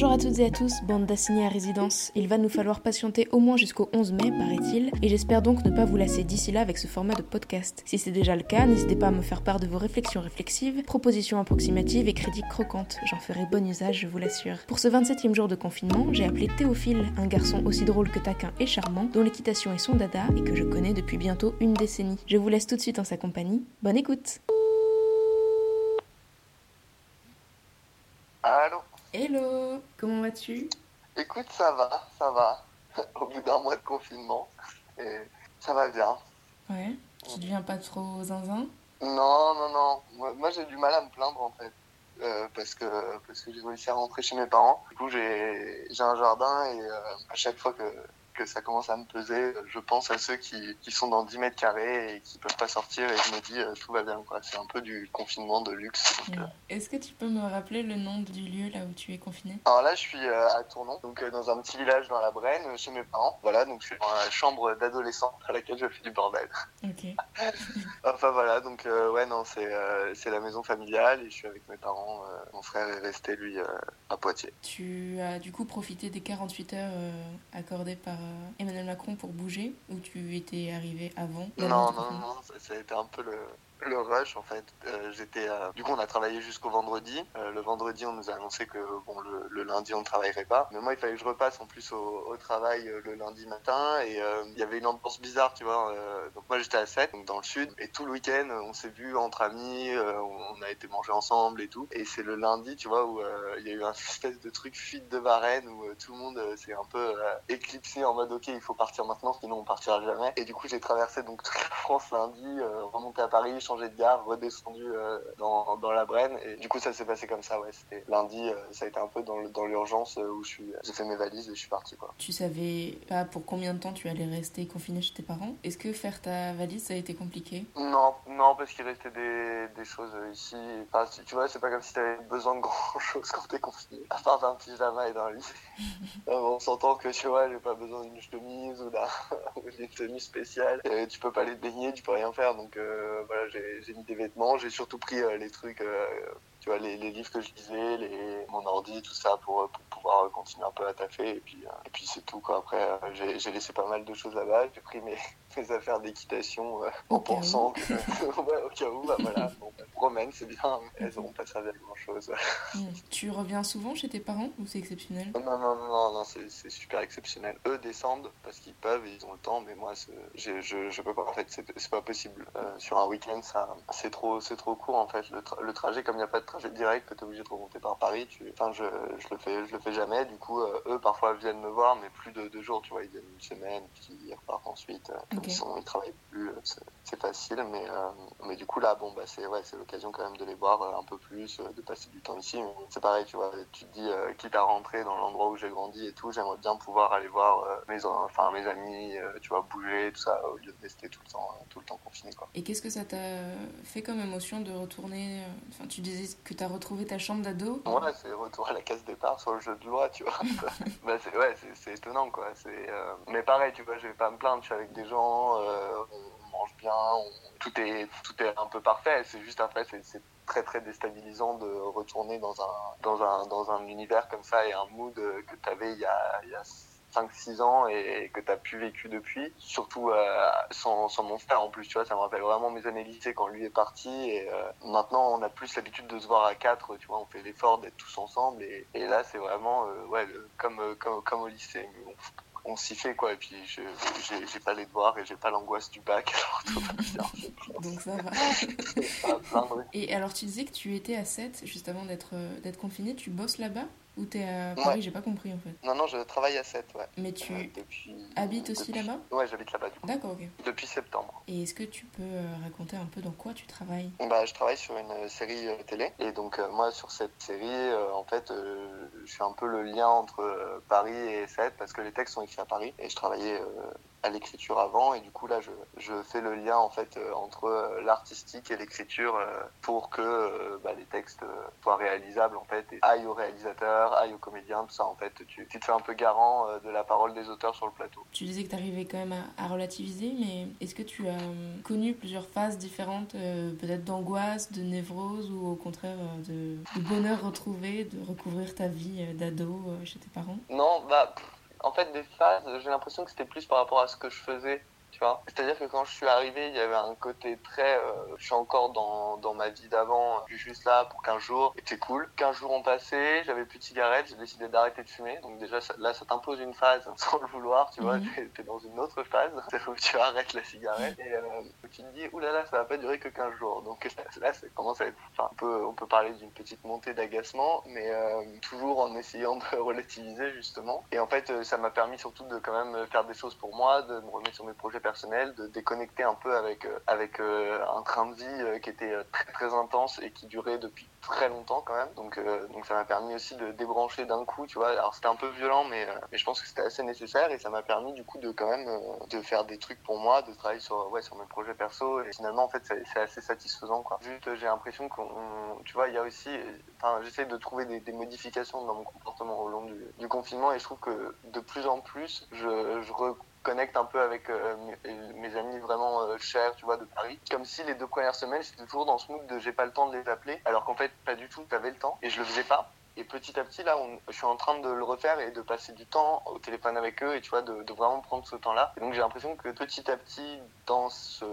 Bonjour à toutes et à tous, bande d'assignés à résidence. Il va nous falloir patienter au moins jusqu'au 11 mai, paraît-il, et j'espère donc ne pas vous lasser d'ici là avec ce format de podcast. Si c'est déjà le cas, n'hésitez pas à me faire part de vos réflexions réflexives, propositions approximatives et critiques croquantes. J'en ferai bon usage, je vous l'assure. Pour ce 27e jour de confinement, j'ai appelé Théophile, un garçon aussi drôle que taquin et charmant, dont l'équitation est son dada et que je connais depuis bientôt une décennie. Je vous laisse tout de suite en sa compagnie. Bonne écoute Allô? Hello Comment vas-tu? Écoute, ça va, ça va. Au bout d'un mois de confinement, et ça va bien. Ouais Tu deviens pas trop zinzin? Non, non, non. Moi, moi, j'ai du mal à me plaindre en fait. Euh, parce que, parce que j'ai réussi à rentrer chez mes parents. Du coup, j'ai j'ai un jardin et euh, à chaque fois que, que ça commence à me peser, je pense à ceux qui, qui sont dans 10 mètres carrés et qui peuvent pas sortir et je me dis euh, tout va bien. C'est un peu du confinement de luxe. euh, Est-ce que tu peux me rappeler le nom du lieu là où tu es confiné? Alors là, je suis euh, à Tournon, donc dans un petit village dans la Brenne, chez mes parents. Voilà, donc je suis dans la chambre d'adolescent à laquelle je fais du bordel. Ok. Enfin voilà, donc ouais, non, c'est c'est la maison familiale et je suis avec mes parents. mon frère est resté, lui, à Poitiers. Tu as du coup profité des 48 heures accordées par Emmanuel Macron pour bouger ou tu étais arrivé avant? Non, non, non, non, ça, ça a été un peu le, le rush en fait. Euh, J'étais, euh, du coup, on a travaillé jusqu'au vendredi. Euh, le vendredi, on nous a annoncé que bon, le, le lundi, on ne travaillerait pas. Mais moi, il fallait que je repasse en plus au, au travail euh, le lundi matin et euh, il y avait une ambiance bizarre, tu vois. Euh, donc moi, j'étais à 7, donc dans le sud, et tout le week-end, on s'est vu entre amis, on a été manger ensemble et tout. Et c'est le lundi, tu vois, où il y a eu un espèce de truc fuite de Varennes où tout le monde s'est un peu éclipsé en mode ok, il faut partir maintenant, sinon on partira jamais. Et du coup, j'ai traversé donc toute la France lundi, remonté à Paris, changé de gare, redescendu euh, dans, dans la Brenne. Et du coup, ça s'est passé comme ça, ouais. C'était lundi, euh, ça a été un peu dans l'urgence euh, où je suis, j'ai fait mes valises et je suis parti, quoi. Tu savais pas pour combien de temps tu allais rester confiné chez tes parents? Est-ce que faire ta valise ça a été compliqué? Non, non, parce qu'il restait des, des choses ici. Enfin, tu tu vois, c'est pas comme si t'avais besoin de grand chose quand t'es confiné. À part d'un pyjama et d'un lit. On s'entend que, tu vois, j'ai pas besoin d'une chemise ou d'un- ou d'une tenue spéciale. Tu peux pas aller te baigner, tu peux rien faire. Donc, euh, voilà, j'ai j'ai mis des vêtements. J'ai surtout pris euh, les trucs, euh, tu vois, les, livres que je lisais, les, mon ordi, tout ça pour pouvoir euh, continuer un peu à taffer. Et puis, euh, et puis c'est tout, quoi. Après, euh, j'ai j'ai laissé pas mal de choses là-bas. J'ai pris mes, mes affaires d'équitation euh, en pensant que, ouais, au cas où, bah, voilà, bon, bah, promène, c'est bien, mais elles auront pas servi à grand chose. Hmm. Tu reviens souvent chez tes parents ou c'est exceptionnel? Non, non, non, non, non c'est c'est super exceptionnel. Eux descendent parce qu'ils peuvent et ils ont le temps, mais moi, j'ai- je, je peux pas, en fait, c'est c'est pas possible. Euh, sur un week-end, ça, c'est trop, c'est trop court, en fait. Le, tra- le trajet, comme il n'y a pas de trajet direct, que tu es obligé de remonter par Paris, tu, enfin, je, je le fais, je le fais jamais. Du coup, euh, eux, parfois, viennent me voir, mais plus de deux jours, tu vois, ils viennent une semaine, puis ils repartent ensuite. Euh, ils sont, ils travaillent plus, euh, c'est facile, mais, mais du coup, là, bon, bah, c'est, ouais, l'occasion quand même de les voir un peu plus, de passer du temps ici. C'est pareil, tu vois, tu te dis, quitte à rentrer dans l'endroit où j'ai grandi et tout, j'aimerais bien pouvoir aller voir mes, enfin, mes amis, tu vois, bouger, tout ça, au lieu de rester tout le temps, tout le temps confiné, quoi. Et qu'est-ce que ça t'a fait comme émotion de retourner Enfin, tu disais que t'as retrouvé ta chambre d'ado? Ouais, c'est retour à la case départ sur le jeu de loi, tu vois. bah, c'est, ouais, c'est, c'est étonnant, quoi. C'est, euh, Mais pareil, tu vois, je vais pas me plaindre, je suis avec des gens, euh, on mange bien, on- tout, est, tout est un peu parfait. C'est juste après, c'est, c'est très très déstabilisant de retourner dans un, dans un, dans un univers comme ça et un mood euh, que tu avais il y a, il y a 5-6 ans et que tu as pu vécu depuis. Surtout euh, sans, sans mon frère en plus, tu vois, ça me rappelle vraiment mes années lycée quand lui est parti. Et euh, maintenant, on a plus l'habitude de se voir à quatre, tu vois, on fait l'effort d'être tous ensemble. Et, et là, c'est vraiment euh, ouais, le- comme, comme, comme au lycée. Mais bon, on s'y fait quoi. Et puis, je j'ai pas les devoirs et j'ai pas l'angoisse du bac. Alors tout va bien. Donc ça va. Plaindre. Et alors, tu disais que tu étais à 7 juste avant d'être confiné. Tu bosses là-bas? Ou t'es à Paris Ouais. J'ai pas compris en fait. Non, non, je travaille à 7, ouais. Mais Euh, tu depuis, habites aussi depuis- là-bas Ouais, j'habite là-bas du coup. D'accord, ok. Depuis septembre. Et est-ce que tu peux euh, raconter un peu dans quoi tu travailles? Bah, je travaille sur une série euh, télé et donc euh, moi sur cette série euh, en fait euh, je suis un peu le lien entre euh, Paris et 7 parce que les textes sont écrits à Paris et je travaillais euh, à l'écriture avant et du coup là je, je fais le lien en fait entre l'artistique et l'écriture pour que bah, les textes soient réalisables en fait et aillent au réalisateur, aillent au comédien, tout ça en fait. Tu, tu te fais un peu garant de la parole des auteurs sur le plateau. Tu disais que tu arrivais quand même à, à relativiser, mais est-ce que tu as connu plusieurs phases différentes, peut-être d'angoisse, de névrose ou au contraire de, de bonheur retrouvé, de recouvrir ta vie d'ado chez tes parents? Non, bah, en fait, des phases, j'ai l'impression que c'était plus par rapport à ce que je faisais c'est-à-dire que quand je suis arrivé, il y avait un côté très. Euh, je suis encore dans, dans ma vie d'avant, je suis juste là pour 15 jours, et c'est cool. 15 jours ont passé, j'avais plus de cigarettes, j'ai décidé d'arrêter de fumer. Donc, déjà, là, ça t'impose une phase sans le vouloir, tu vois, mhm. tu es, dans une autre phase, où tu arrêtes la cigarette, et euh, tu te dis, oulala, ça va pas durer que 15 jours. Donc, là, ça commence à être. Enfin, on peut, on peut parler d'une petite montée d'agacement, mais euh, toujours en essayant de relativiser, justement. Et en fait, ça m'a permis surtout de quand même faire des choses pour moi, de me remettre sur mes projets personnel, de déconnecter un peu avec, euh, avec euh, un train de vie euh, qui était très très intense et qui durait depuis très longtemps quand même. Donc, donc ça m'a permis aussi de débrancher d'un coup, tu vois. Alors c'était un peu violent, mais, mais je pense que c'était assez nécessaire et ça m'a permis du coup de quand même de faire des trucs pour moi, de travailler sur, ouais, sur mes projets perso et finalement en fait c'est assez satisfaisant quoi. Juste j'ai l'impression qu'on, tu vois, il y a aussi, enfin j'essaie de trouver des, modifications dans mon comportement au long du, du, confinement et je trouve que de plus en plus je, je connecte un peu avec euh, mes, amis vraiment euh, chers, tu vois, de Paris. Comme si les deux premières semaines, j'étais toujours dans ce mood de j'ai pas le temps de les appeler, alors qu'en fait, pas du tout, j'avais le temps et je le faisais pas. Et petit à petit, là, je suis en train de le refaire et de passer du temps au téléphone avec eux et tu vois, de, vraiment prendre ce temps-là. Et donc, j'ai l'impression que petit à petit, dans ce...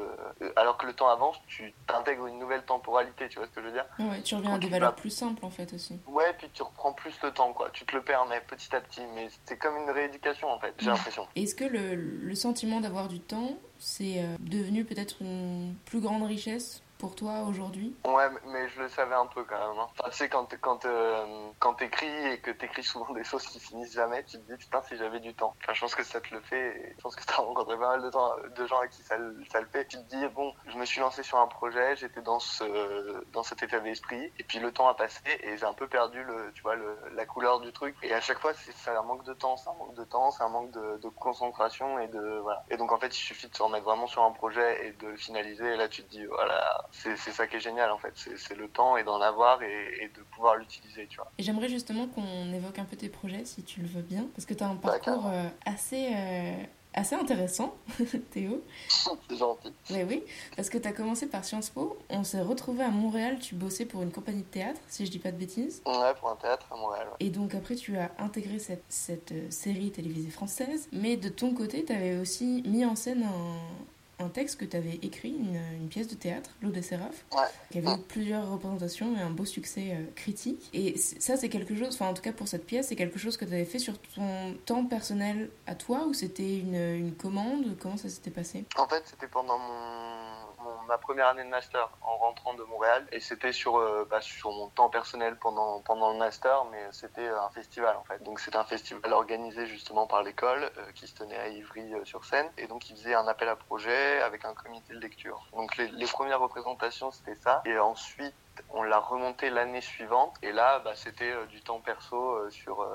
alors que le temps avance, tu t'intègres une nouvelle temporalité, tu vois ce que je veux dire? Ouais, tu reviens à des valeurs plus simples en fait aussi. Ouais, puis tu reprends plus le temps, quoi. Tu te le permets petit à petit, mais c'est comme une rééducation en fait, j'ai l'impression. Est-ce que le, le sentiment d'avoir du temps, c'est euh, devenu peut-être une plus grande richesse pour toi aujourd'hui? Ouais, mais je le savais un peu quand même. Hein. Enfin, tu sais, quand, quand, euh, quand t'écris et que t'écris souvent des choses qui finissent jamais, tu te dis putain, si j'avais du temps. Enfin, je pense que ça te le fait et je pense que t'as rencontré pas mal de, gens avec qui ça, ça, le fait. Tu te dis, bon, je me suis lancé sur un projet, j'étais dans, ce, dans cet état d'esprit et puis le temps a passé et j'ai un peu perdu le, tu vois, le, la couleur du truc. Et à chaque fois, c'est un manque de temps, c'est un manque de temps, c'est un manque de, de, concentration et de. Voilà. Et donc en fait, il suffit de se remettre vraiment sur un projet et de le finaliser. Et là, tu te dis, voilà, c'est ça qui est génial en fait. C'est le temps et d'en avoir et, de pouvoir l'utiliser, tu vois. Et j'aimerais justement qu'on évoque un peu tes projets si tu le veux bien, parce que tu as un parcours euh, assez. Euh, assez intéressant, Théo. C'est gentil. Mais oui, parce que tu as commencé par Sciences Po, on s'est retrouvé à Montréal, tu bossais pour une compagnie de théâtre, si je dis pas de bêtises. Ouais, pour un théâtre à Montréal. Et donc après, tu as intégré cette, cette euh, série télévisée française, mais de ton côté, tu avais aussi mis en scène un, un texte que tu avais écrit, une, une, pièce de théâtre, L'eau des Séraphes, qui avait eu plusieurs représentations et un beau succès euh, critique. Et ça, c'est quelque chose, enfin en tout cas pour cette pièce, c'est quelque chose que tu avais fait sur ton temps personnel à toi ou c'était une, une commande? Comment ça s'était passé? En fait, c'était pendant mon ma première année de master en rentrant de Montréal et c'était sur, euh, bah, sur mon temps personnel pendant, pendant le master, mais c'était un festival en fait. Donc c'était un festival organisé justement par l'école euh, qui se tenait à Ivry-sur-Seine euh, et donc il faisait un appel à projet avec un comité de lecture. Donc les, les premières représentations c'était ça et ensuite on l'a remonté l'année suivante et là bah, c'était du temps perso sur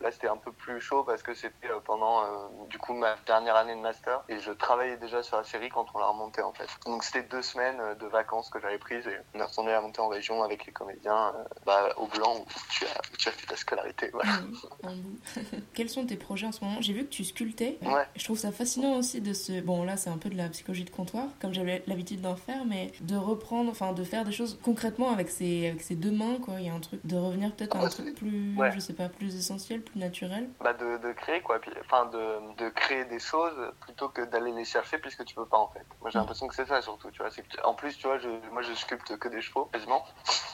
là c'était un peu plus chaud parce que c'était pendant du coup ma dernière année de master et je travaillais déjà sur la série quand on l'a remonté en fait donc c'était deux semaines de vacances que j'avais prises et on est retourné à monter en région avec les comédiens bah, au blanc où tu as, tu as fait ta scolarité voilà. quels sont tes projets en ce moment? J'ai vu que tu sculptais ouais. je trouve ça fascinant aussi de se bon là c'est un peu de la psychologie de comptoir comme j'avais l'habitude d'en faire mais de reprendre enfin de faire des choses concrètement avec ses, avec ses deux mains, quoi. Il y a un truc de revenir peut-être à un truc plus, je sais pas, plus essentiel, plus naturel. Bah de, de créer, quoi. Enfin, de, de créer des choses plutôt que d'aller les chercher puisque tu peux pas, en fait. Moi, j'ai mm. l'impression que c'est ça, surtout, tu vois. En plus, tu vois, je, moi, je sculpte que des chevaux, quasiment.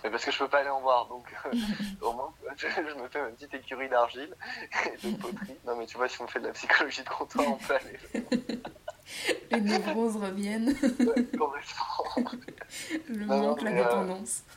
Mais parce que je peux pas aller en voir. Donc, au moins, je, me fais ma petite écurie d'argile et de poterie. Non, mais tu vois, si on fait de la psychologie de comptoir, on peut aller. Les névroses reviennent. Le manque, la euh, dépendance.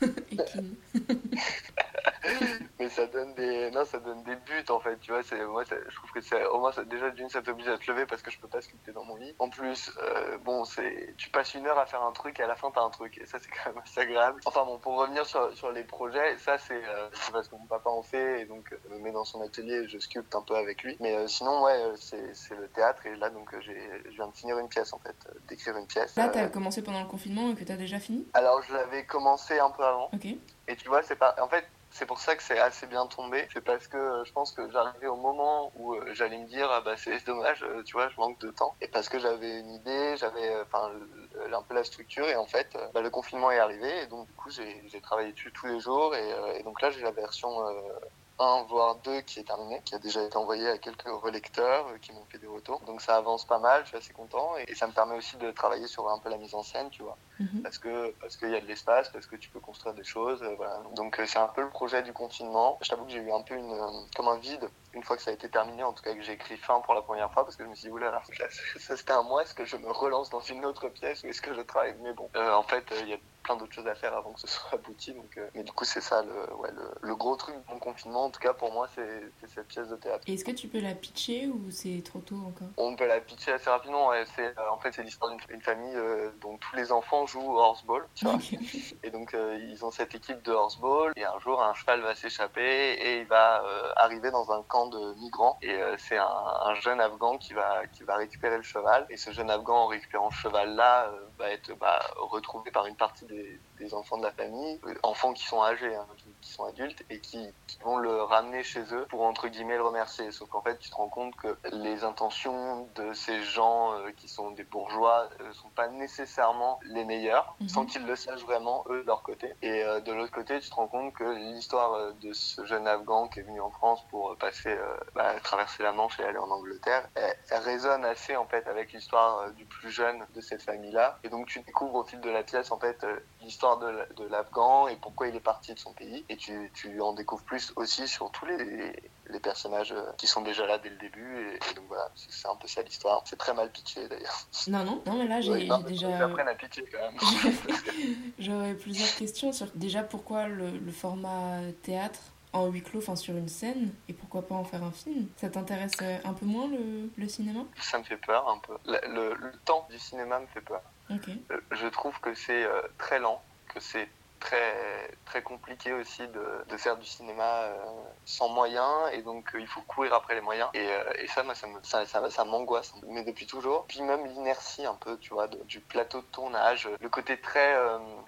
mais ça donne des, non, ça donne des buts en fait. Tu vois, c'est moi, je trouve que c'est au moins ça, déjà d'une, ça t'oblige à te lever parce que je peux pas sculpter dans mon lit. En plus, euh, bon, c'est, tu passes une heure à faire un truc et à la fin t'as un truc et ça c'est quand même assez agréable. Enfin bon, pour revenir sur, sur les projets, ça c'est euh, parce que mon papa en fait et donc me met dans son atelier, et je sculpte un peu avec lui. Mais sinon, ouais, c'est, le théâtre et là donc j'ai, je viens de finir une pièce en fait, d'écrire une pièce. Là, t'as commencé pendant le confinement et que t'as déjà fini? Alors je l'avais commencé un peu avant. Ok. Et tu vois, c'est pas. En fait, c'est pour ça que c'est assez bien tombé. C'est parce que euh, je pense que j'arrivais au moment où euh, j'allais me dire ah bah c'est dommage, euh, tu vois, je manque de temps. Et parce que j'avais une idée, j'avais enfin un peu la structure et en fait bah, le confinement est arrivé et donc du coup j'ai travaillé dessus tous les jours et, et donc là j'ai la version 1 voire 2 qui est terminé, qui a déjà été envoyé à quelques relecteurs euh, qui m'ont fait des retours. Donc ça avance pas mal, je suis assez content et, ça me permet aussi de travailler sur un peu la mise en scène, tu vois. Mhm. Parce que parce qu'il y a de l'espace, parce que tu peux construire des choses, euh, voilà. Donc euh, c'est un peu le projet du confinement. Je t'avoue que j'ai eu un peu une comme un vide une fois que ça a été terminé, en tout cas que j'ai écrit fin pour la première fois parce que je me suis dit oulala, ça c'était un mois, est-ce que je me relance dans une autre pièce ou est-ce que je travaille? Mais bon, en fait, il y a plein d'autres choses à faire avant que ce soit abouti. Donc, euh, mais du coup, c'est ça le, ouais, le, gros truc de mon confinement. En tout cas, pour moi, c'est cette pièce de théâtre. Est-ce que tu peux la pitcher ou c'est trop tôt encore? On peut la pitcher assez rapidement. C'est, euh, en fait, c'est l'histoire d'une famille euh, dont tous les enfants jouent au horseball. Tu vois et donc, ils ont cette équipe de horseball. Et un jour, un cheval va s'échapper et il va arriver dans un camp de migrants. Et c'est un, un, jeune Afghan qui va, qui va récupérer le cheval. Et ce jeune Afghan, en récupérant ce cheval-là, va être bah, retrouvé par une partie des, it, enfants de la famille, enfants qui sont âgés, hein, qui, sont adultes, et qui, vont le ramener chez eux pour, entre guillemets, le remercier. Sauf qu'en fait, tu te rends compte que les intentions de ces gens euh, qui sont des bourgeois ne euh, sont pas nécessairement les meilleures, mhm. sans qu'ils le sachent vraiment, eux, de leur côté. Et euh, de l'autre côté, tu te rends compte que l'histoire de ce jeune Afghan qui est venu en France pour passer, bah, traverser la Manche et aller en Angleterre, elle, elle résonne assez, en fait, avec l'histoire du plus jeune de cette famille-là. Et donc, tu découvres au fil de la pièce, en fait, l'histoire de l'Afghan et pourquoi il est parti de son pays. Et tu, tu en découvres plus aussi sur tous les, les personnages euh, qui sont déjà là dès le début. Et, donc voilà, c'est un peu ça l'histoire. C'est très mal pitché d'ailleurs. Non, non, non, mais là j'ai déjà. J'apprenne à pitcher quand même. J'aurais plusieurs questions sur déjà pourquoi le, le format théâtre en huis clos, enfin sur une scène, et pourquoi pas en faire un film? Ça t'intéresse euh, un peu moins le, le, cinéma? Ça me fait peur un peu. Le, le, temps du cinéma me fait peur. Euh, je trouve que c'est très lent, que c'est très très compliqué aussi de, de faire du cinéma euh, sans moyens. Et donc il faut courir après les moyens. Et, et ça moi ça me, ça, ça, m'angoisse. Mais depuis toujours. Puis même l'inertie un peu tu vois du plateau de tournage. Le côté très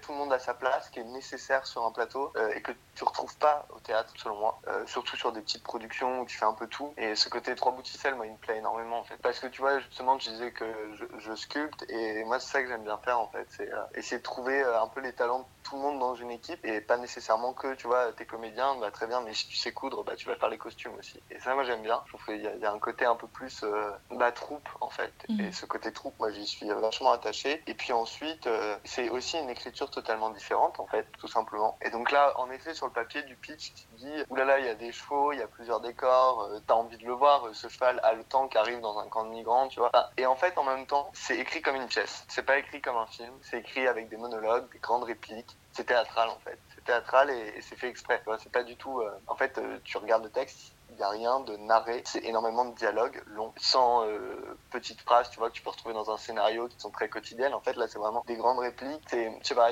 tout le monde a sa place qui est nécessaire sur un plateau et que tu retrouves pas au théâtre selon moi. Surtout sur des petites productions où tu fais un peu tout. Et ce côté trois bouts de moi il me plaît énormément en fait. Parce que tu vois justement je disais que je, je sculpte. Et moi c'est ça que j'aime bien faire en fait. C'est essayer de trouver un peu les talents de tout le monde dans une équipe et pas nécessairement que, tu vois, t'es comédien, bah très bien, mais si tu sais coudre, bah tu vas faire les costumes aussi. Et ça, moi j'aime bien. Je trouve qu'il y, y, a un côté un peu plus euh, bah, troupe en fait. Mm. Et ce côté troupe, moi j'y suis vachement attaché. Et puis ensuite, euh, c'est aussi une écriture totalement différente en fait, tout simplement. Et donc là, en effet, sur le papier du pitch, tu te dis, oulala, il y a des chevaux, il y a plusieurs décors, euh, t'as envie de le voir, ce cheval a le temps qui arrive dans un camp de migrants, tu vois. et en fait, en même temps, c'est écrit comme une pièce. C'est pas écrit comme un film, c'est écrit avec des monologues, des grandes répliques c'est théâtral en fait. C'est théâtral et, c'est fait exprès. C'est pas du tout. Euh, en fait, euh, tu regardes le texte, il n'y a rien de narré. C'est énormément de dialogues longs, sans euh, petites phrases, tu vois, que tu peux retrouver dans un scénario qui sont très quotidiennes. En fait, là, c'est vraiment des grandes répliques. C'est, je sais pas,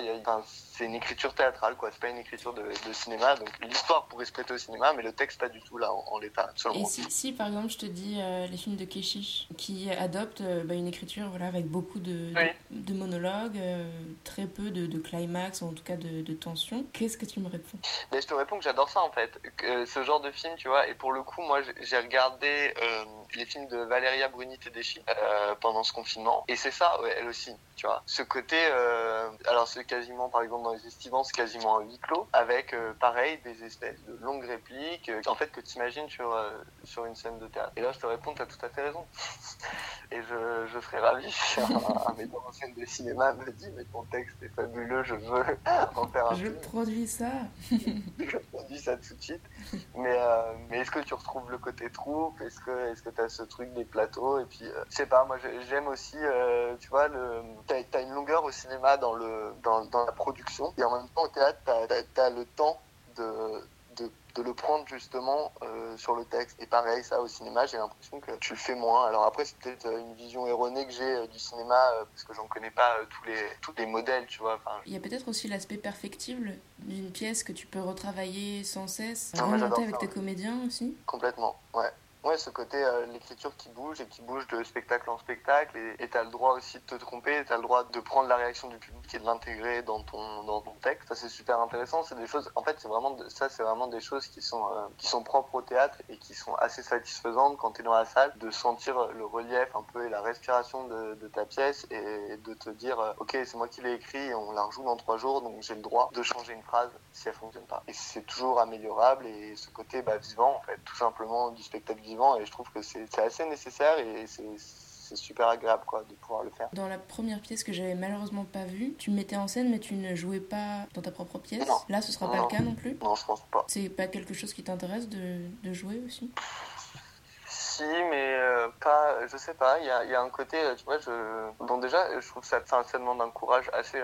c'est une écriture théâtrale, quoi. C'est pas une écriture de, cinéma. Donc, l'histoire pourrait se prêter au cinéma, mais le texte, pas du tout, là, en, l'état, Et si, si, par exemple, je te dis euh, les films de Keshish, qui adoptent euh, bah, une écriture, voilà, avec beaucoup de, de, monologues, très peu de, climax, ou en tout cas de, tension, qu'est-ce que tu me réponds? Mais Je te réponds que j'adore ça, en fait. Que, ce genre de film, tu vois, et pour le coup, moi, j'ai regardé euh, les films de Valéria Bruni Tedeschi euh, pendant ce confinement. Et c'est ça, elle aussi, tu vois. Ce côté, euh, alors c'est quasiment, par exemple, dans les estivants, c'est quasiment un huis clos, avec, pareil, des espèces de longues répliques, en fait, que tu imagines sur, sur une scène de théâtre. Et là, je te réponds, tu as tout à fait raison. Et je, je serais ravi si un, metteur en scène de cinéma me dit, mais ton texte est fabuleux, je veux en faire un Je produis ça. je produis ça tout de suite. Mais, mais est-ce que tu retrouves le côté troupe? Est-ce que est-ce que ce truc des plateaux Et puis, euh, je sais pas, moi j'aime aussi, euh, tu vois, le, t'as, as une longueur au cinéma dans, le, dans, dans la production, et en même temps au théâtre, tu as, le temps de, de de le prendre justement euh, sur le texte. Et pareil, ça au cinéma, j'ai l'impression que tu le fais moins. Alors après, c'est peut-être une vision erronée que j'ai du cinéma parce que j'en connais pas tous les tous les modèles, tu vois. Enfin, il y a peut-être aussi l'aspect perfectible d'une pièce que tu peux retravailler sans cesse, remonter avec tes comédiens aussi. Complètement, ouais. Ouais, ce côté, euh, l'écriture qui bouge et qui bouge de spectacle en spectacle. Et tu as le droit aussi de te tromper, tu as le droit de prendre la réaction du public et de l'intégrer dans ton, dans ton texte. Ça, c'est super intéressant. C'est des choses, en fait, c'est vraiment, ça, c'est vraiment des choses qui sont, euh, qui sont propres au théâtre et qui sont assez satisfaisantes quand tu es dans la salle, de sentir le relief un peu et la respiration de, ta pièce et de te dire, euh, OK, c'est moi qui l'ai écrit et on la rejoue dans trois jours, donc j'ai le droit de changer une phrase si elle fonctionne pas. Et c'est toujours améliorable et ce côté bah, vivant, en fait, tout simplement du spectacle et je trouve que c'est assez nécessaire et c'est super agréable quoi, de pouvoir le faire. Dans la première pièce que j'avais malheureusement pas vue, tu mettais en scène mais tu ne jouais pas dans ta propre pièce. Là, ce sera pas le cas non plus. Non, je pense pas. C'est pas quelque chose qui t'intéresse de, de jouer aussi? Mais euh, pas, je sais pas, il y a, y a, un côté, euh, tu vois, je, bon déjà, je trouve que ça, ça demande un courage assez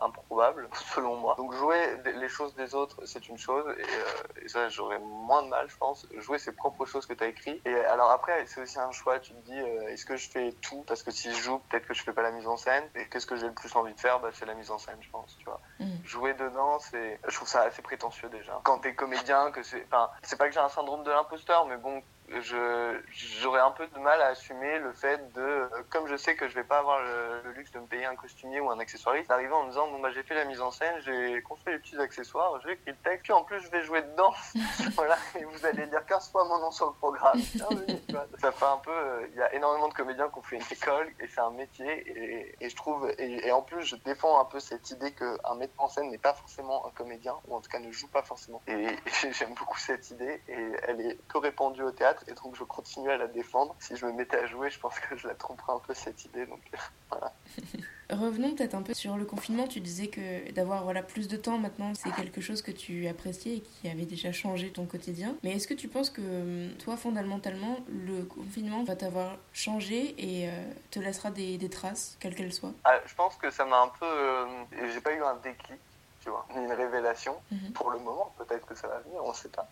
improbable, selon moi. Donc jouer les choses des autres, c'est une chose, et, euh, et ça, j'aurais moins de mal, je pense. Jouer ses propres choses que tu as écrites. Et alors après, c'est aussi un choix, tu te dis, est-ce que je fais tout? Parce que si je joue, peut-être que je fais pas la mise en scène, et qu'est-ce que j'ai le plus envie de faire? Bah, C'est la mise en scène, je pense, tu vois. Mmh. Jouer dedans, c'est, je trouve ça assez prétentieux déjà. Quand t'es comédien, que c'est, enfin, c'est pas que j'ai un syndrome de l'imposteur, mais bon, j'aurais un peu de mal à assumer le fait de comme je sais que je vais pas avoir le, luxe de me payer un costumier ou un accessoiriste d'arriver en me disant bon bah j'ai fait la mise en scène j'ai construit les petits accessoires j'ai écrit le texte puis en plus je vais jouer dedans. Voilà et vous allez lire 15 fois mon nom sur le programme. Ça fait un peu euh, il y a énormément de comédiens qui ont fait une école et c'est un métier et, et je trouve et, en plus je défends un peu cette idée que un metteur en scène n'est pas forcément un comédien ou en tout cas ne joue pas forcément. Et j'aime beaucoup cette idée et elle est peu répandue au théâtre et donc je continue à la défendre. Si je me mettais à jouer, je pense que je la tromperais un peu cette idée. Donc voilà. Revenons peut-être un peu sur le confinement. Tu disais que d'avoir voilà, plus de temps maintenant, c'est quelque chose que tu appréciais et qui avait déjà changé ton quotidien. Mais est-ce que tu penses que hum, toi, fondamentalement, le confinement va t'avoir changé et euh, te laissera des, des traces, quelles qu'elles soient? Ah, Je pense que ça m'a un peu... Euh, j'ai pas eu un déclic une révélation mhm. pour le moment. Peut-être que ça va venir, on ne sait pas.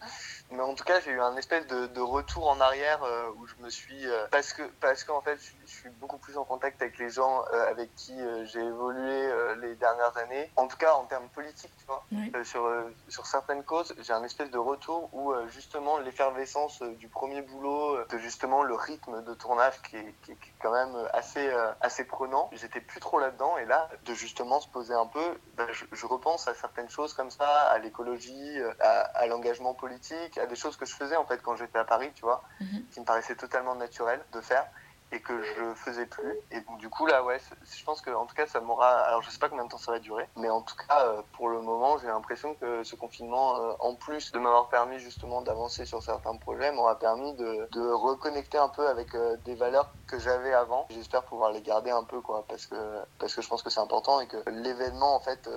Mais en tout cas, j'ai eu un espèce de, retour en arrière euh, où je me suis euh, parce que parce qu'en fait, je, suis beaucoup plus en contact avec les gens euh, avec qui j'ai évolué les dernières années. En tout cas, en termes politiques, tu vois, sur sur certaines causes, j'ai un espèce de retour où justement l'effervescence du premier boulot, de justement le rythme de tournage qui est, qui est quand même assez assez prenant. J'étais plus trop là-dedans et là, de justement se poser un peu, ben, je, je repense à certaines choses comme ça, à l'écologie, euh, à, l'engagement politique, à des choses que je faisais en fait quand j'étais à Paris, tu vois, mhm. qui me paraissaient totalement naturelles de faire et que je faisais plus. Et donc, du coup, là, ouais, je pense que, en tout cas, ça m'aura. Alors, je sais pas combien de temps ça va durer, mais en tout cas, euh, pour le moment, j'ai l'impression que ce confinement, euh, en plus de m'avoir permis justement d'avancer sur certains projets, m'aura permis de, de, reconnecter un peu avec euh, des valeurs que j'avais avant. J'espère pouvoir les garder un peu, quoi, parce que, parce que je pense que c'est important et que l'événement, en fait,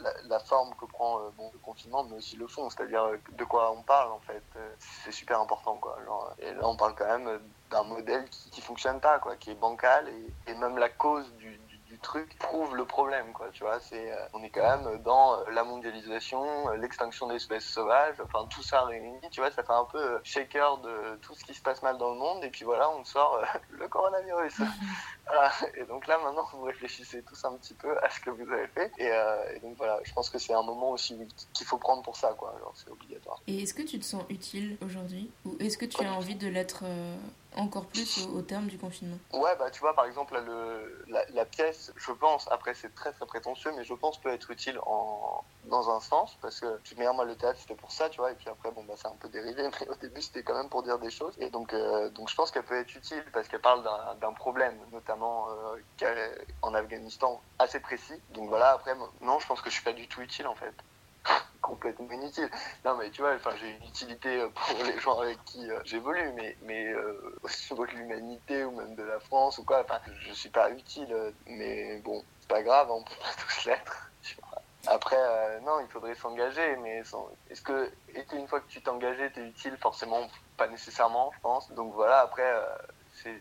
la, la, forme que prend bon, le confinement, mais aussi le fond, c'est-à-dire de quoi on parle, en fait, c'est super important, quoi. Genre, et là, on parle quand même d'un modèle qui, qui fonctionne pas, quoi, qui est bancal et, et même la cause du, truc prouve le problème, quoi. Tu vois, c'est, euh, on est quand même dans euh, la mondialisation, euh, l'extinction des espèces sauvages, enfin tout ça réuni. Tu vois, ça fait un peu shaker de tout ce qui se passe mal dans le monde. Et puis voilà, on sort le coronavirus. voilà. Et donc là, maintenant, vous réfléchissez tous un petit peu à ce que vous avez fait. Et, et donc voilà, je pense que c'est un moment aussi qu'il faut prendre pour ça, quoi. C'est obligatoire. Et est-ce que tu te sens utile aujourd'hui, ou est-ce que tu as envie de l'être encore plus au, terme du confinement. Ouais, bah tu vois, par exemple, le, la, pièce, je pense, après c'est très très prétentieux, mais je pense peut être utile en, dans un sens, parce que, tu moi le théâtre c'était pour ça, tu vois, et puis après, bon, bah c'est un peu dérivé, mais au début c'était quand même pour dire des choses, et donc, euh, donc je pense qu'elle peut être utile, parce qu'elle parle d'un problème, notamment euh, en Afghanistan, assez précis. Donc voilà, après, non, je pense que je suis pas du tout utile en fait complètement inutile. Non, mais tu vois, j'ai une utilité euh, pour les gens avec qui euh, j'évolue, mais, mais euh, au niveau de l'humanité ou même de la France ou quoi, enfin, je suis pas utile. Mais bon, c'est pas grave, on peut tous l'être. Après, non, il faudrait s'engager, mais est-ce que, est une fois que tu t'es engagé, t'es utile Forcément, pas nécessairement, je pense. Donc voilà, après,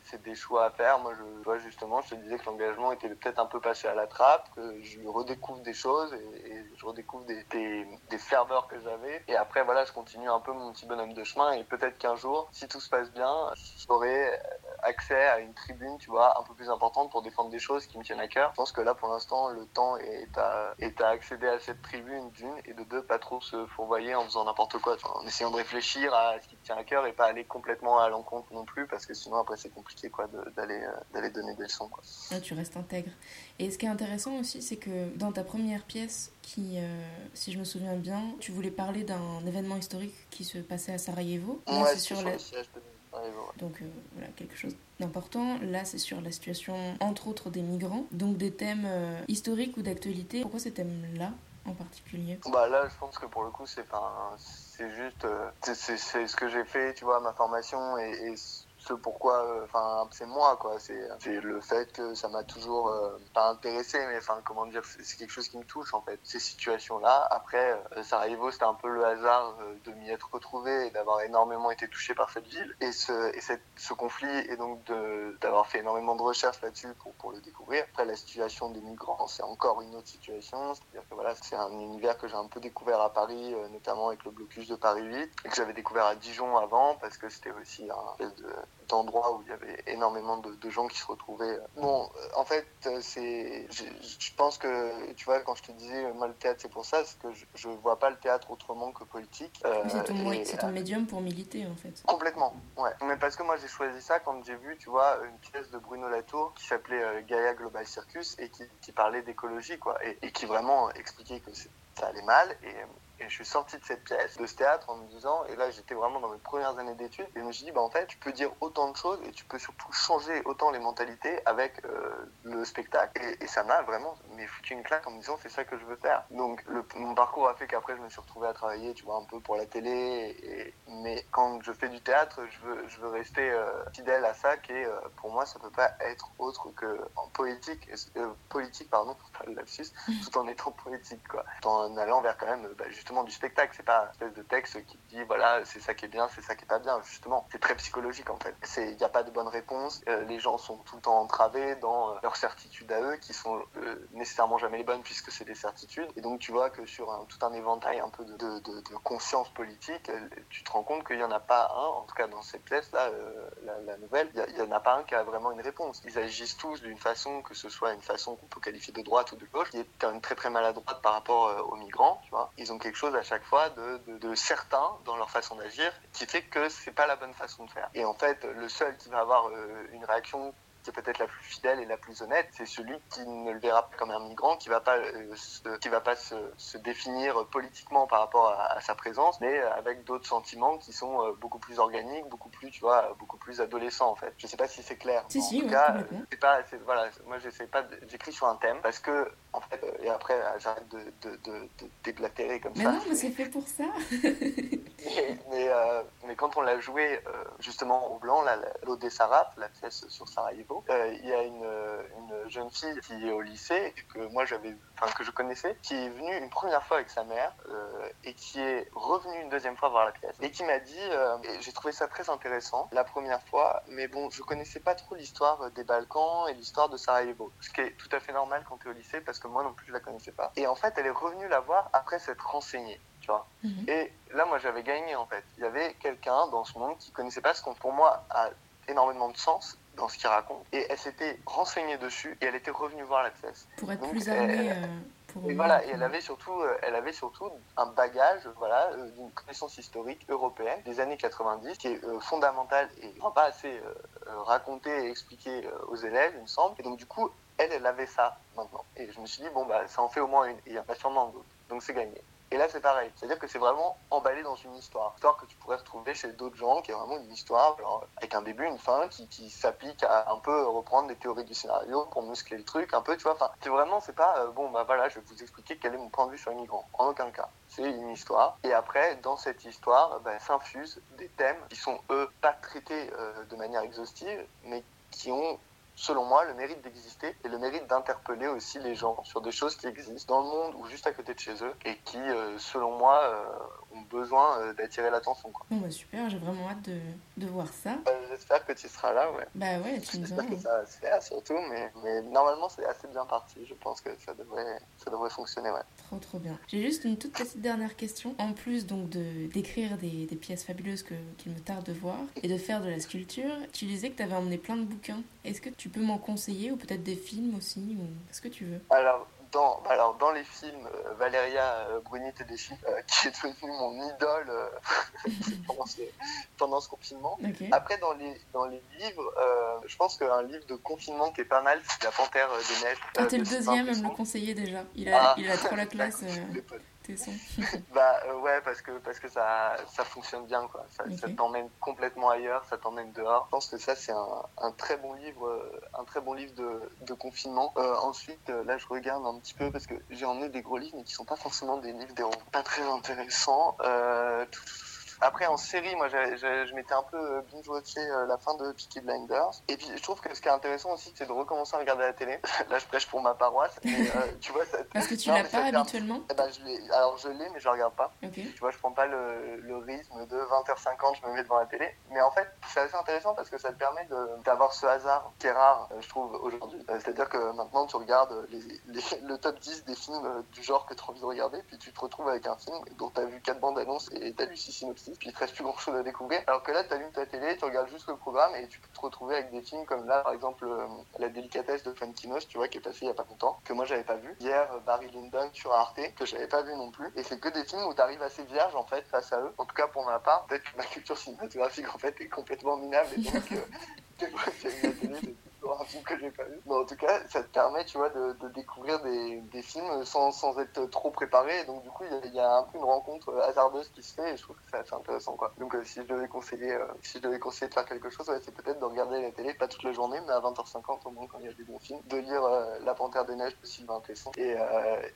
c'est des choix à faire. Moi, je vois justement, je te disais que l'engagement était peut-être un peu passé à la trappe, que je redécouvre des choses et, je redécouvre des, des, des ferveurs que j'avais. Et après, voilà, je continue un peu mon petit bonhomme de chemin et peut-être qu'un jour, si tout se passe bien, j'aurai accès à une tribune, tu vois, un peu plus importante pour défendre des choses qui me tiennent à cœur. Je pense que là, pour l'instant, le temps est à, est à accéder à cette tribune d'une et de deux, pas trop se fourvoyer en faisant n'importe quoi, en essayant de réfléchir à ce qui te tient à cœur et pas aller complètement à l'encontre non plus parce que sinon après c'est compliqué quoi d'aller euh, d'aller donner des leçons quoi. Ah, tu restes intègre. Et ce qui est intéressant aussi c'est que dans ta première pièce qui euh, si je me souviens bien, tu voulais parler d'un événement historique qui se passait à Sarajevo. ouais, c'est sur, le siège de donc euh, voilà, quelque chose d'important. Là, c'est sur la situation, entre autres, des migrants. Donc des thèmes historiques ou d'actualité. Pourquoi ces thèmes-là en particulier? Bah là, je pense que pour le coup, c'est pas, c'est juste, c'est ce que j'ai fait, tu vois, ma formation et, et pourquoi, euh, enfin, c'est moi, quoi. C'est le fait que ça m'a toujours euh, pas intéressé, mais enfin, comment dire, c'est quelque chose qui me touche, en fait. Ces situations-là. Après, euh, Sarajevo, c'était un peu le hasard de m'y être retrouvé et d'avoir énormément été touché par cette ville. Et ce, et cette, ce conflit, et donc d'avoir fait énormément de recherches là-dessus pour, pour le découvrir. Après, la situation des migrants, c'est encore une autre situation. C'est-à-dire que voilà, c'est un univers que j'ai un peu découvert à Paris, notamment avec le blocus de Paris 8, et que j'avais découvert à Dijon avant, parce que c'était aussi un espèce de d'endroits où il y avait énormément de, gens qui se retrouvaient. Bon, euh, en fait, euh, c'est, je, pense que, tu vois, quand je te disais, moi, le théâtre, c'est pour ça, c'est que je, ne vois pas le théâtre autrement que politique. c'est ton, ton, médium pour militer, en fait. Complètement, ouais. Mais parce que moi, j'ai choisi ça quand j'ai vu, tu vois, une pièce de Bruno Latour qui s'appelait Gaia Global Circus et qui, parlait d'écologie, quoi, et, et, qui vraiment expliquait que ça allait mal. Et, et je suis sorti de cette pièce, de ce théâtre, en me disant, et là j'étais vraiment dans mes premières années d'études, et je me suis dit, bah en fait, tu peux dire autant de choses et tu peux surtout changer autant les mentalités avec euh, le spectacle. Et, ça m'a vraiment mais foutu une claque en me disant, c'est ça que je veux faire. Donc le, mon parcours a fait qu'après je me suis retrouvé à travailler, tu vois, un peu pour la télé. Et, mais quand je fais du théâtre, je veux, je veux rester euh, fidèle à ça, qui est, euh, pour moi, ça peut pas être autre que en poétique, politique, pardon, pas le lapsus, tout en étant poétique, quoi. En allant vers quand même, bah, justement du spectacle. C'est pas une espèce de texte qui dit voilà, c'est ça qui est bien, c'est ça qui est pas bien. Justement, c'est très psychologique en fait. Il n'y a pas de bonne réponse. Euh, les gens sont tout le temps entravés dans euh, leurs certitudes à eux, qui sont euh, nécessairement jamais les bonnes puisque c'est des certitudes. Et donc tu vois que sur un, tout un éventail un peu de, conscience politique, tu te rends compte qu'il n'y en a pas un, en tout cas dans cette pièce-là, la, nouvelle, il n'y en a pas un qui a vraiment une réponse. Ils agissent tous d'une façon, que ce soit une façon qu'on peut qualifier de droite ou de gauche, qui est très très maladroite par rapport aux migrants. Tu vois. Ils ont quelque chose à chaque fois de, de, certains dans leur façon d'agir qui fait que c'est pas la bonne façon de faire. Et en fait, le seul qui va avoir euh, une réaction qui est peut-être la plus fidèle et la plus honnête, c'est celui qui ne le verra pas comme un migrant, qui va pas euh, se, qui va pas se, se, définir politiquement par rapport à, sa présence, mais avec d'autres sentiments qui sont euh, beaucoup plus organiques, beaucoup plus, tu vois, beaucoup plus adolescents en fait. Je sais pas si c'est clair. Si, en si, tout cas, c'est pas, voilà, moi j'essaie pas, j'écris sur un thème parce que en fait, euh, et après j'arrête de, de, de, de, déblatérer comme mais ça. Mais non, mais c'est fait pour ça. mais, mais quand on l'a joué justement au blanc, l'Odessa Rap, la pièce sur Sarajevo, euh, il y a une, une, jeune fille qui est au lycée que moi que je connaissais, qui est venue une première fois avec sa mère euh, et qui est revenue une deuxième fois voir la pièce et qui m'a dit, euh, j'ai trouvé ça très intéressant la première fois, mais bon, je connaissais pas trop l'histoire des Balkans et l'histoire de Sarajevo, ce qui est tout à fait normal quand tu es au lycée parce que moi non plus je la connaissais pas. Et en fait, elle est revenue la voir après s'être renseignée. Tu vois. Mhm. Et là, moi, j'avais gagné en fait. Il y avait quelqu'un dans ce monde qui connaissait pas ce qu'on, pour moi, a énormément de sens dans ce qu'il raconte. Et elle s'était renseignée dessus et elle était revenue voir la pièce. Pour être plus armée. Euh, et voilà, et elle avait surtout, euh, elle avait surtout un bagage, voilà, euh, d'une connaissance historique européenne des années 90 qui est fondamentale et pas assez racontée et expliquée aux élèves, il me semble. Et donc du coup, elle, elle avait ça maintenant. Et je me suis dit bon bah ça en fait au moins une. il n'y a pas sûrement d'autres. Donc c'est gagné. Et là, c'est pareil. C'est-à-dire que c'est vraiment emballé dans une histoire. Histoire que tu pourrais retrouver chez d'autres gens, qui est vraiment une histoire avec un début, une fin, qui, qui s'applique à un peu reprendre des théories du scénario pour muscler le truc, un peu, tu vois. Enfin, c'est vraiment, c'est pas, euh, bon, bah voilà, je vais vous expliquer quel est mon point de vue sur les migrants. En aucun cas. C'est une histoire. Et après, dans cette histoire, bah, s'infusent des thèmes qui sont, eux, pas traités euh, de manière exhaustive, mais qui ont selon moi, le mérite d'exister et le mérite d'interpeller aussi les gens sur des choses qui existent dans le monde ou juste à côté de chez eux et qui, euh, selon moi, euh, ont besoin euh, d'attirer l'attention. quoi. Bon, bah super, j'ai vraiment hâte de, de voir ça. Euh, J'espère que tu seras là, ouais. Bah ouais, tu nous J'espère que ça va se faire surtout, mais, mais normalement c'est assez bien parti. Je pense que ça devrait, ça devrait fonctionner, ouais. Trop trop bien. J'ai juste une toute petite dernière question. En plus donc de d'écrire des, des pièces fabuleuses que qu'il me tarde de voir et de faire de la sculpture, tu disais que tu avais emmené plein de bouquins. Est-ce que tu peux m'en conseiller ou peut-être des films aussi ou ce que tu veux? Alors, dans, bah alors, dans les films, euh, Valéria euh, Bruni Tedeschi, euh, qui est devenue mon idole euh, pendant, ce, pendant ce confinement. Après, dans les, dans les livres, euh, je pense qu'un livre de confinement qui est pas mal, c'est La Panthère des Neiges. Ah, t'es de le deuxième à me le conseiller déjà. Il a, Ah. il a trop la classe, Bah euh, ouais, parce que, parce que ça, ça fonctionne bien, quoi. Ça, ça t'emmène complètement ailleurs, ça t'emmène dehors. Je pense que ça, c'est un, un très bon livre, euh, un très bon livre de, de confinement. Euh, ensuite, euh, là, je regarde un petit peu parce que j'ai emmené des gros livres, mais qui sont pas forcément des livres d'héros. Pas très intéressants. Euh, après, en série, moi, je m'étais un peu euh, binge-watché euh, la fin de Peaky Blinders. Et puis, je trouve que ce qui est intéressant aussi, c'est de recommencer à regarder la télé. Là, je prêche pour ma paroisse. Mais, euh, tu vois, ça, Parce que tu l'as pas un- habituellement eh ben, je l'ai- alors, je l'ai, mais je la regarde pas. Tu vois, je prends pas le, le rythme de 20h50, je me mets devant la télé. Mais en fait, c'est assez intéressant parce que ça te permet d'avoir ce hasard qui est rare, je trouve, aujourd'hui. C'est-à-dire que maintenant, tu regardes les, les- le top 10 des films du genre que tu as envie de regarder, puis tu te retrouves avec un film dont tu as vu quatre bandes annonces et tu as lu six synopsis, puis il te reste plus grand-chose à découvrir. Alors que là, tu allumes ta télé, tu regardes juste le programme et tu peux te retrouver avec des films comme là, par exemple, euh, La délicatesse de Fankinos, tu vois, qui est passé il y a pas longtemps, que moi, j'avais pas vu. Hier, euh, Barry Lyndon sur Arte, que j'avais pas vu non plus. Et c'est que des films où tu arrives assez vierge, en fait, face à eux. En tout cas, pour ma part, peut-être que ma culture cinématographique, en fait, est complètement minable et donc, euh, un film que j'ai pas vu. Mais en tout cas, ça te permet, tu vois, de, de découvrir des, des films sans, sans être trop préparé. Donc, du coup, il y, a- il y a un peu une rencontre hasardeuse qui se fait et je trouve que c'est assez intéressant, quoi. Donc, euh, si je devais conseiller, euh, si je devais conseiller de faire quelque chose, ouais, c'est peut-être de regarder la télé, pas toute la journée, mais à 20h50 au moins quand il y a des bons films, de lire euh, La Panthère des Neiges de Sylvain Tesson. Et,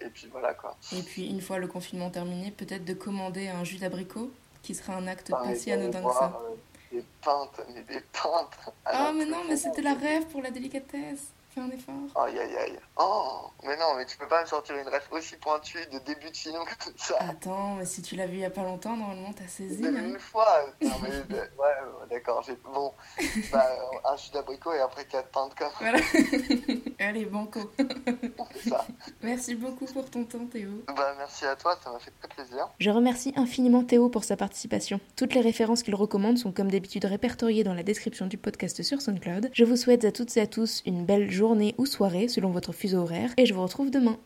et puis voilà, quoi. Et puis une fois le confinement terminé, peut-être de commander un jus d'abricot, qui sera un acte pas si anodin que ça. Pintes, mais des pintes. Ah mais non, mais c'était la rêve pour la délicatesse. Fais un effort. Aïe aïe aïe. Oh, mais non, mais tu peux pas me sortir une ref aussi pointue de début de film comme ça. Attends, mais si tu l'as vu il y a pas longtemps, normalement t'as saisi. Hein. une fois. Non, mais, ouais, d'accord. Bon, bah, un jus d'abricot et après quatre pintes comme Voilà. Allez, banco. ça. Merci beaucoup pour ton temps, Théo. Bah, merci à toi, ça m'a fait très plaisir. Je remercie infiniment Théo pour sa participation. Toutes les références qu'il recommande sont comme d'habitude répertoriées dans la description du podcast sur SoundCloud. Je vous souhaite à toutes et à tous une belle journée ou soirée selon votre fuseau horaire et je vous retrouve demain.